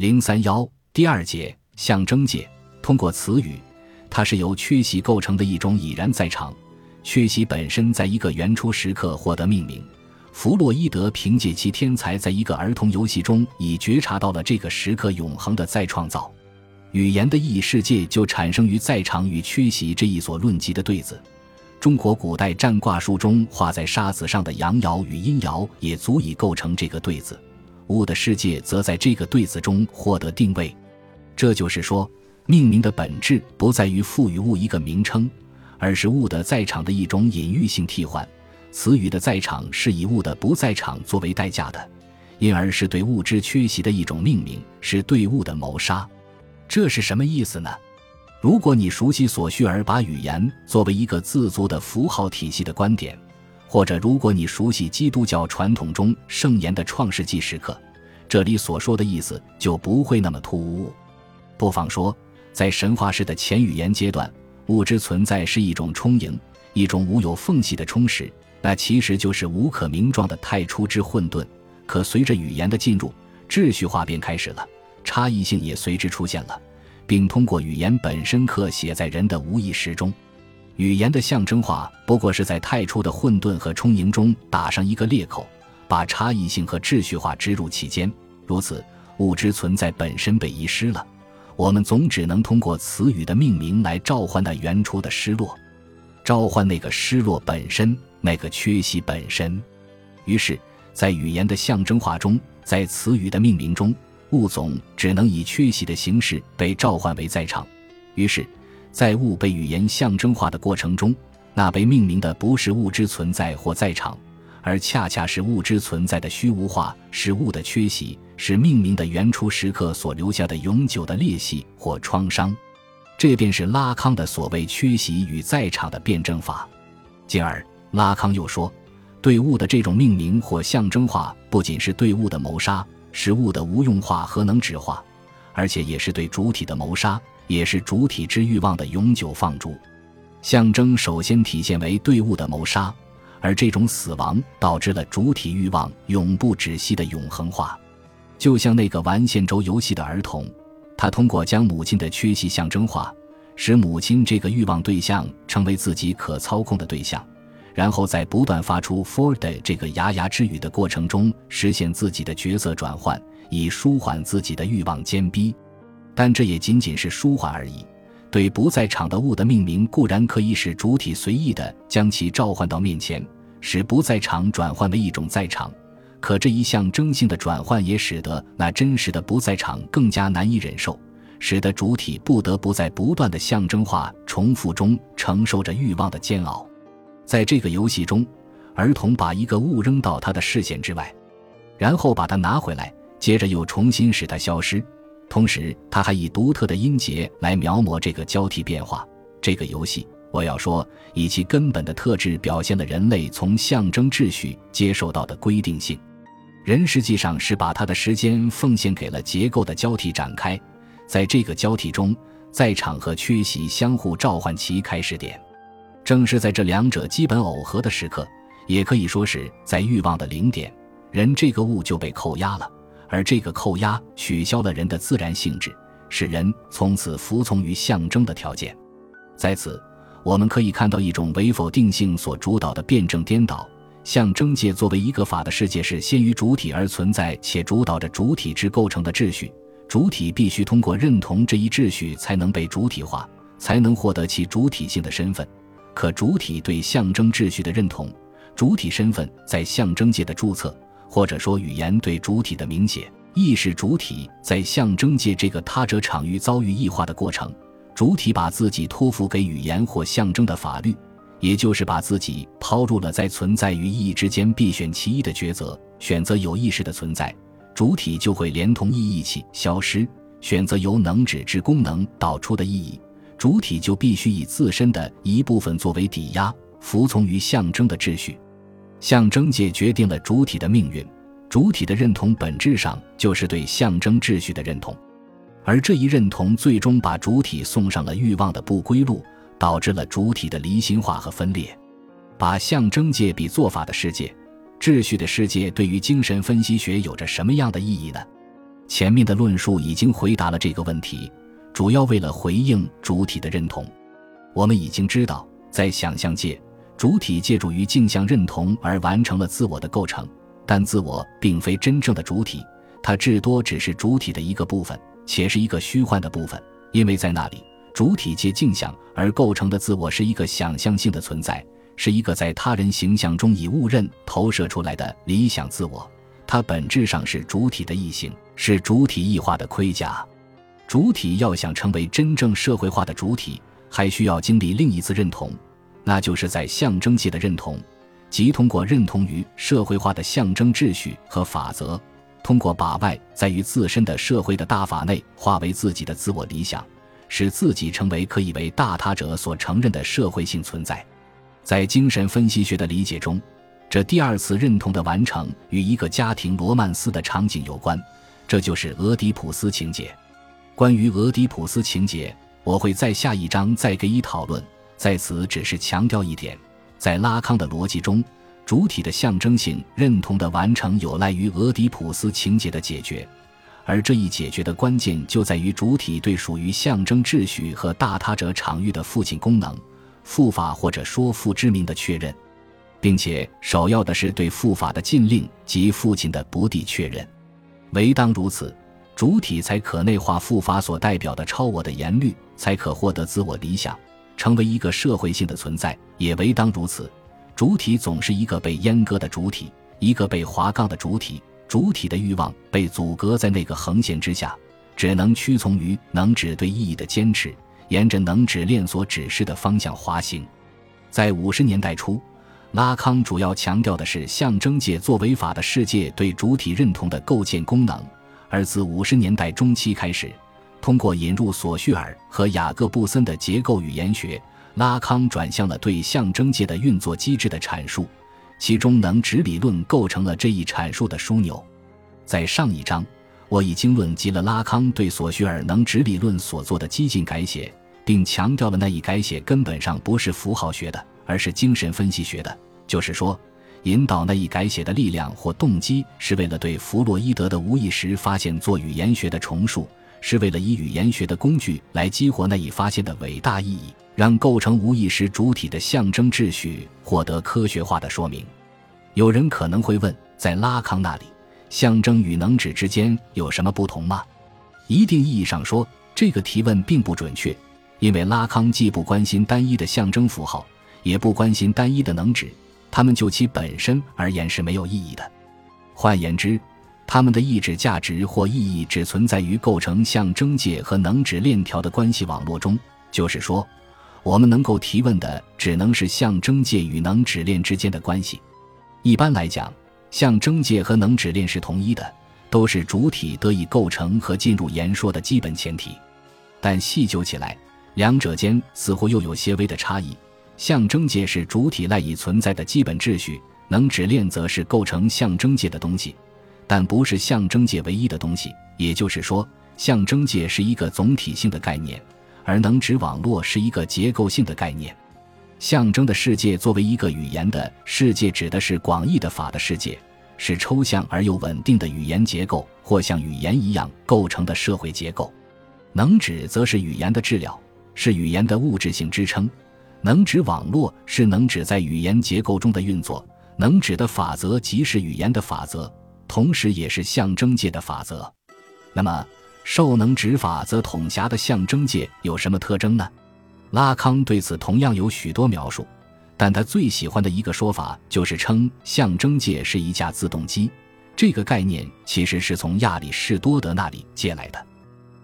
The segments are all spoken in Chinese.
零三幺第二节象征界，通过词语，它是由缺席构成的一种已然在场。缺席本身在一个原初时刻获得命名。弗洛伊德凭借其天才，在一个儿童游戏中已觉察到了这个时刻永恒的再创造。语言的意义世界就产生于在场与缺席这一所论及的对子。中国古代占卦书中画在沙子上的阳爻与阴爻也足以构成这个对子。物的世界则在这个对子中获得定位。这就是说，命名的本质不在于赋予物一个名称。而是物的在场的一种隐喻性替换，词语的在场是以物的不在场作为代价的，因而是对物之缺席的一种命名，是对物的谋杀。这是什么意思呢？如果你熟悉索绪尔把语言作为一个自足的符号体系的观点，或者如果你熟悉基督教传统中圣言的创世纪时刻，这里所说的意思就不会那么突兀。不妨说，在神话式的前语言阶段。物质存在是一种充盈，一种无有缝隙的充实，那其实就是无可名状的太初之混沌。可随着语言的进入，秩序化便开始了，差异性也随之出现了，并通过语言本身刻写在人的无意识中。语言的象征化不过是在太初的混沌和充盈中打上一个裂口，把差异性和秩序化植入其间。如此，物质存在本身被遗失了。我们总只能通过词语的命名来召唤那原初的失落，召唤那个失落本身，那个缺席本身。于是，在语言的象征化中，在词语的命名中，物总只能以缺席的形式被召唤为在场。于是，在物被语言象征化的过程中，那被命名的不是物之存在或在场。而恰恰是物之存在的虚无化，是物的缺席，是命名的原初时刻所留下的永久的裂隙或创伤。这便是拉康的所谓缺席与在场的辩证法。进而，拉康又说，对物的这种命名或象征化，不仅是对物的谋杀，是物的无用化和能指化，而且也是对主体的谋杀，也是主体之欲望的永久放逐。象征首先体现为对物的谋杀。而这种死亡导致了主体欲望永不止息的永恒化，就像那个玩线轴游戏的儿童，他通过将母亲的缺席象征化，使母亲这个欲望对象成为自己可操控的对象，然后在不断发出 “Ford” 这个牙牙之语的过程中，实现自己的角色转换，以舒缓自己的欲望坚逼。但这也仅仅是舒缓而已。对不在场的物的命名固然可以使主体随意的将其召唤到面前，使不在场转换为一种在场，可这一象征性的转换也使得那真实的不在场更加难以忍受，使得主体不得不在不断的象征化重复中承受着欲望的煎熬。在这个游戏中，儿童把一个物扔到他的视线之外，然后把它拿回来，接着又重新使它消失。同时，他还以独特的音节来描摹这个交替变化。这个游戏，我要说，以其根本的特质表现了人类从象征秩序接受到的规定性。人实际上是把他的时间奉献给了结构的交替展开，在这个交替中，在场和缺席相互召唤其开始点。正是在这两者基本耦合的时刻，也可以说是在欲望的零点，人这个物就被扣押了。而这个扣押取消了人的自然性质，使人从此服从于象征的条件。在此，我们可以看到一种唯否定性所主导的辩证颠倒。象征界作为一个法的世界，是先于主体而存在，且主导着主体之构成的秩序。主体必须通过认同这一秩序，才能被主体化，才能获得其主体性的身份。可主体对象征秩序的认同，主体身份在象征界的注册。或者说，语言对主体的明写，意识主体在象征界这个他者场域遭遇异化的过程。主体把自己托付给语言或象征的法律，也就是把自己抛入了在存在与意义之间必选其一的抉择。选择有意识的存在，主体就会连同意义一起消失；选择由能指之功能导出的意义，主体就必须以自身的一部分作为抵押，服从于象征的秩序。象征界决定了主体的命运，主体的认同本质上就是对象征秩序的认同，而这一认同最终把主体送上了欲望的不归路，导致了主体的离心化和分裂。把象征界比做法的世界、秩序的世界，对于精神分析学有着什么样的意义呢？前面的论述已经回答了这个问题，主要为了回应主体的认同。我们已经知道，在想象界，主体借助于镜像认同而完成了自我的构成，但自我并非真正的主体，它至多只是主体的一个部分，且是一个虚幻的部分，因为在那里，主体借镜像而构成的自我是一个想象性的存在，是一个在他人形象中以误认投射出来的理想自我。它本质上是主体的异性，是主体异化的盔甲。主体要想成为真正社会化的主体，还需要经历另一次认同，那就是在象征界的认同，即通过认同于社会化的象征秩序和法则，通过把外在于自身的社会的大法内化为自己的自我理想，使自己成为可以为大他者所承认的社会性存在。在精神分析学的理解中。这第二次认同的完成与一个家庭罗曼斯的场景有关，这就是俄狄浦斯情节。关于俄狄浦斯情节，我会在下一章再给予讨论，在此只是强调一点：在拉康的逻辑中，主体的象征性认同的完成有赖于俄狄浦斯情节的解决，而这一解决的关键就在于主体对属于象征秩序和大他者场域的父亲功能、父法或者说父之名的确认。并且首要的是对父法的禁令及父亲的不地确认，唯当如此，主体才可内化父法所代表的超我的言律，才可获得自我理想，成为一个社会性的存在。也唯当如此，主体总是一个被阉割的主体，一个被划杠的主体，主体的欲望被阻隔在那个横线之下，只能屈从于能指对意义的坚持，沿着能指链所指示的方向滑行。在五十年代初。拉康主要强调的是象征界作为法的世界对主体认同的构建功能，而自五十年代中期开始，通过引入索绪尔和雅各布森的结构语言学，拉康转向了对象征界的运作机制的阐述，其中能指理论构成了这一阐述的枢纽。在上一章，我已经论及了拉康对索绪尔能指理论所做的激进改写，并强调了那一改写根本上不是符号学的。而是精神分析学的，就是说，引导那一改写的力量或动机，是为了对弗洛伊德的无意识发现做语言学的重述，是为了以语言学的工具来激活那一发现的伟大意义，让构成无意识主体的象征秩序获得科学化的说明。有人可能会问，在拉康那里，象征与能指之间有什么不同吗？一定意义上说，这个提问并不准确，因为拉康既不关心单一的象征符号。也不关心单一的能指，他们就其本身而言是没有意义的。换言之，它们的意志价值或意义只存在于构成象征界和能指链条的关系网络中。就是说，我们能够提问的只能是象征界与能指链之间的关系。一般来讲，象征界和能指链是同一的，都是主体得以构成和进入言说的基本前提。但细究起来，两者间似乎又有些微的差异。象征界是主体赖以存在的基本秩序，能指链则是构成象征界的东西，但不是象征界唯一的东西。也就是说，象征界是一个总体性的概念，而能指网络是一个结构性的概念。象征的世界作为一个语言的世界，指的是广义的法的世界，是抽象而又稳定的语言结构，或像语言一样构成的社会结构。能指则是语言的治疗，是语言的物质性支撑。能指网络是能指在语言结构中的运作，能指的法则即是语言的法则，同时也是象征界的法则。那么，受能指法则统辖的象征界有什么特征呢？拉康对此同样有许多描述，但他最喜欢的一个说法就是称象征界是一架自动机。这个概念其实是从亚里士多德那里借来的。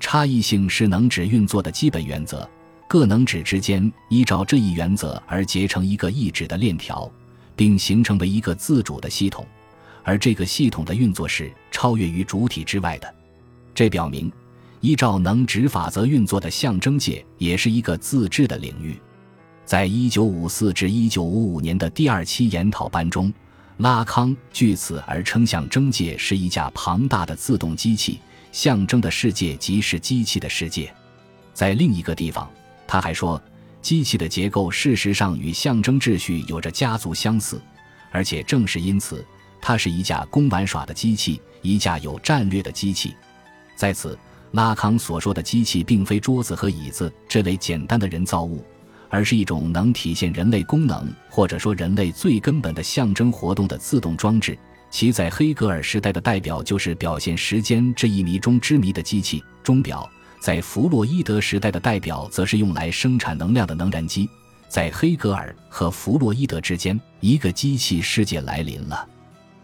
差异性是能指运作的基本原则。各能指之间依照这一原则而结成一个意指的链条，并形成为一个自主的系统，而这个系统的运作是超越于主体之外的。这表明，依照能指法则运作的象征界也是一个自治的领域。在一九五四至一九五五年的第二期研讨班中，拉康据此而称象征界是一架庞大的自动机器，象征的世界即是机器的世界。在另一个地方。他还说，机器的结构事实上与象征秩序有着家族相似，而且正是因此，它是一架供玩耍的机器，一架有战略的机器。在此，拉康所说的机器并非桌子和椅子这类简单的人造物，而是一种能体现人类功能或者说人类最根本的象征活动的自动装置。其在黑格尔时代的代表就是表现时间这一谜中之谜的机器钟表，在弗洛伊德时代的代表则是用来生产能量的能燃机。在黑格尔和弗洛伊德之间，一个机器世界来临了。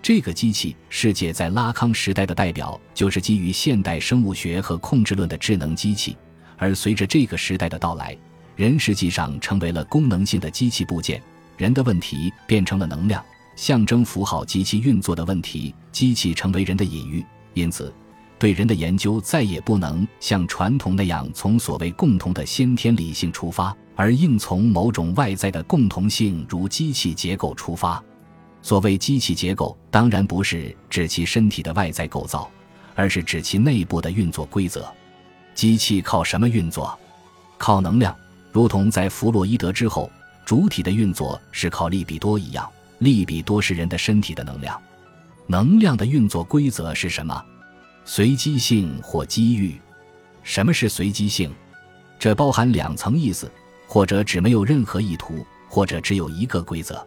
这个机器世界在拉康时代的代表就是基于现代生物学和控制论的智能机器，而随着这个时代的到来，人实际上成为了功能性的机器部件，人的问题变成了能量。象征符号及其运作的问题，机器成为人的隐喻。因此，对人的研究再也不能像传统那样从所谓共同的先天理性出发，而应从某种外在的共同性，如机器结构出发。所谓机器结构，当然不是指其身体的外在构造，而是指其内部的运作规则。机器靠什么运作？靠能量，如同在弗洛伊德之后，主体的运作是靠利比多一样。利比多是人的身体的能量，能量的运作规则是什么？随机性或机遇？什么是随机性？这包含两层意思：或者只没有任何意图，或者只有一个规则。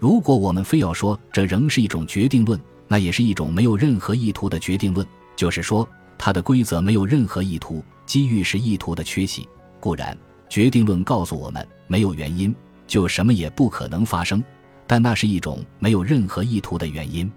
如果我们非要说这仍是一种决定论，那也是一种没有任何意图的决定论。就是说，它的规则没有任何意图，机遇是意图的缺席。固然，决定论告诉我们，没有原因，就什么也不可能发生。但那是一种没有任何意图的原因。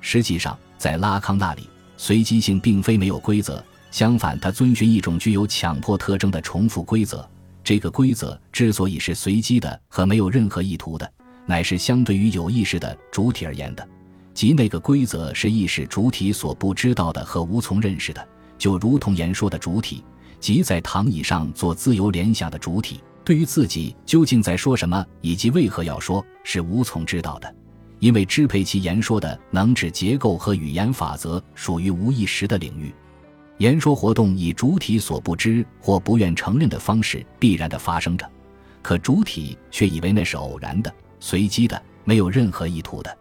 实际上，在拉康那里，随机性并非没有规则，相反，它遵循一种具有强迫特征的重复规则。这个规则之所以是随机的和没有任何意图的，乃是相对于有意识的主体而言的，即那个规则是意识主体所不知道的和无从认识的，就如同言说的主体，即在躺椅上做自由联想的主体。对于自己究竟在说什么以及为何要说，是无从知道的，因为支配其言说的能指结构和语言法则属于无意识的领域。言说活动以主体所不知或不愿承认的方式必然的发生着，可主体却以为那是偶然的、随机的、没有任何意图的。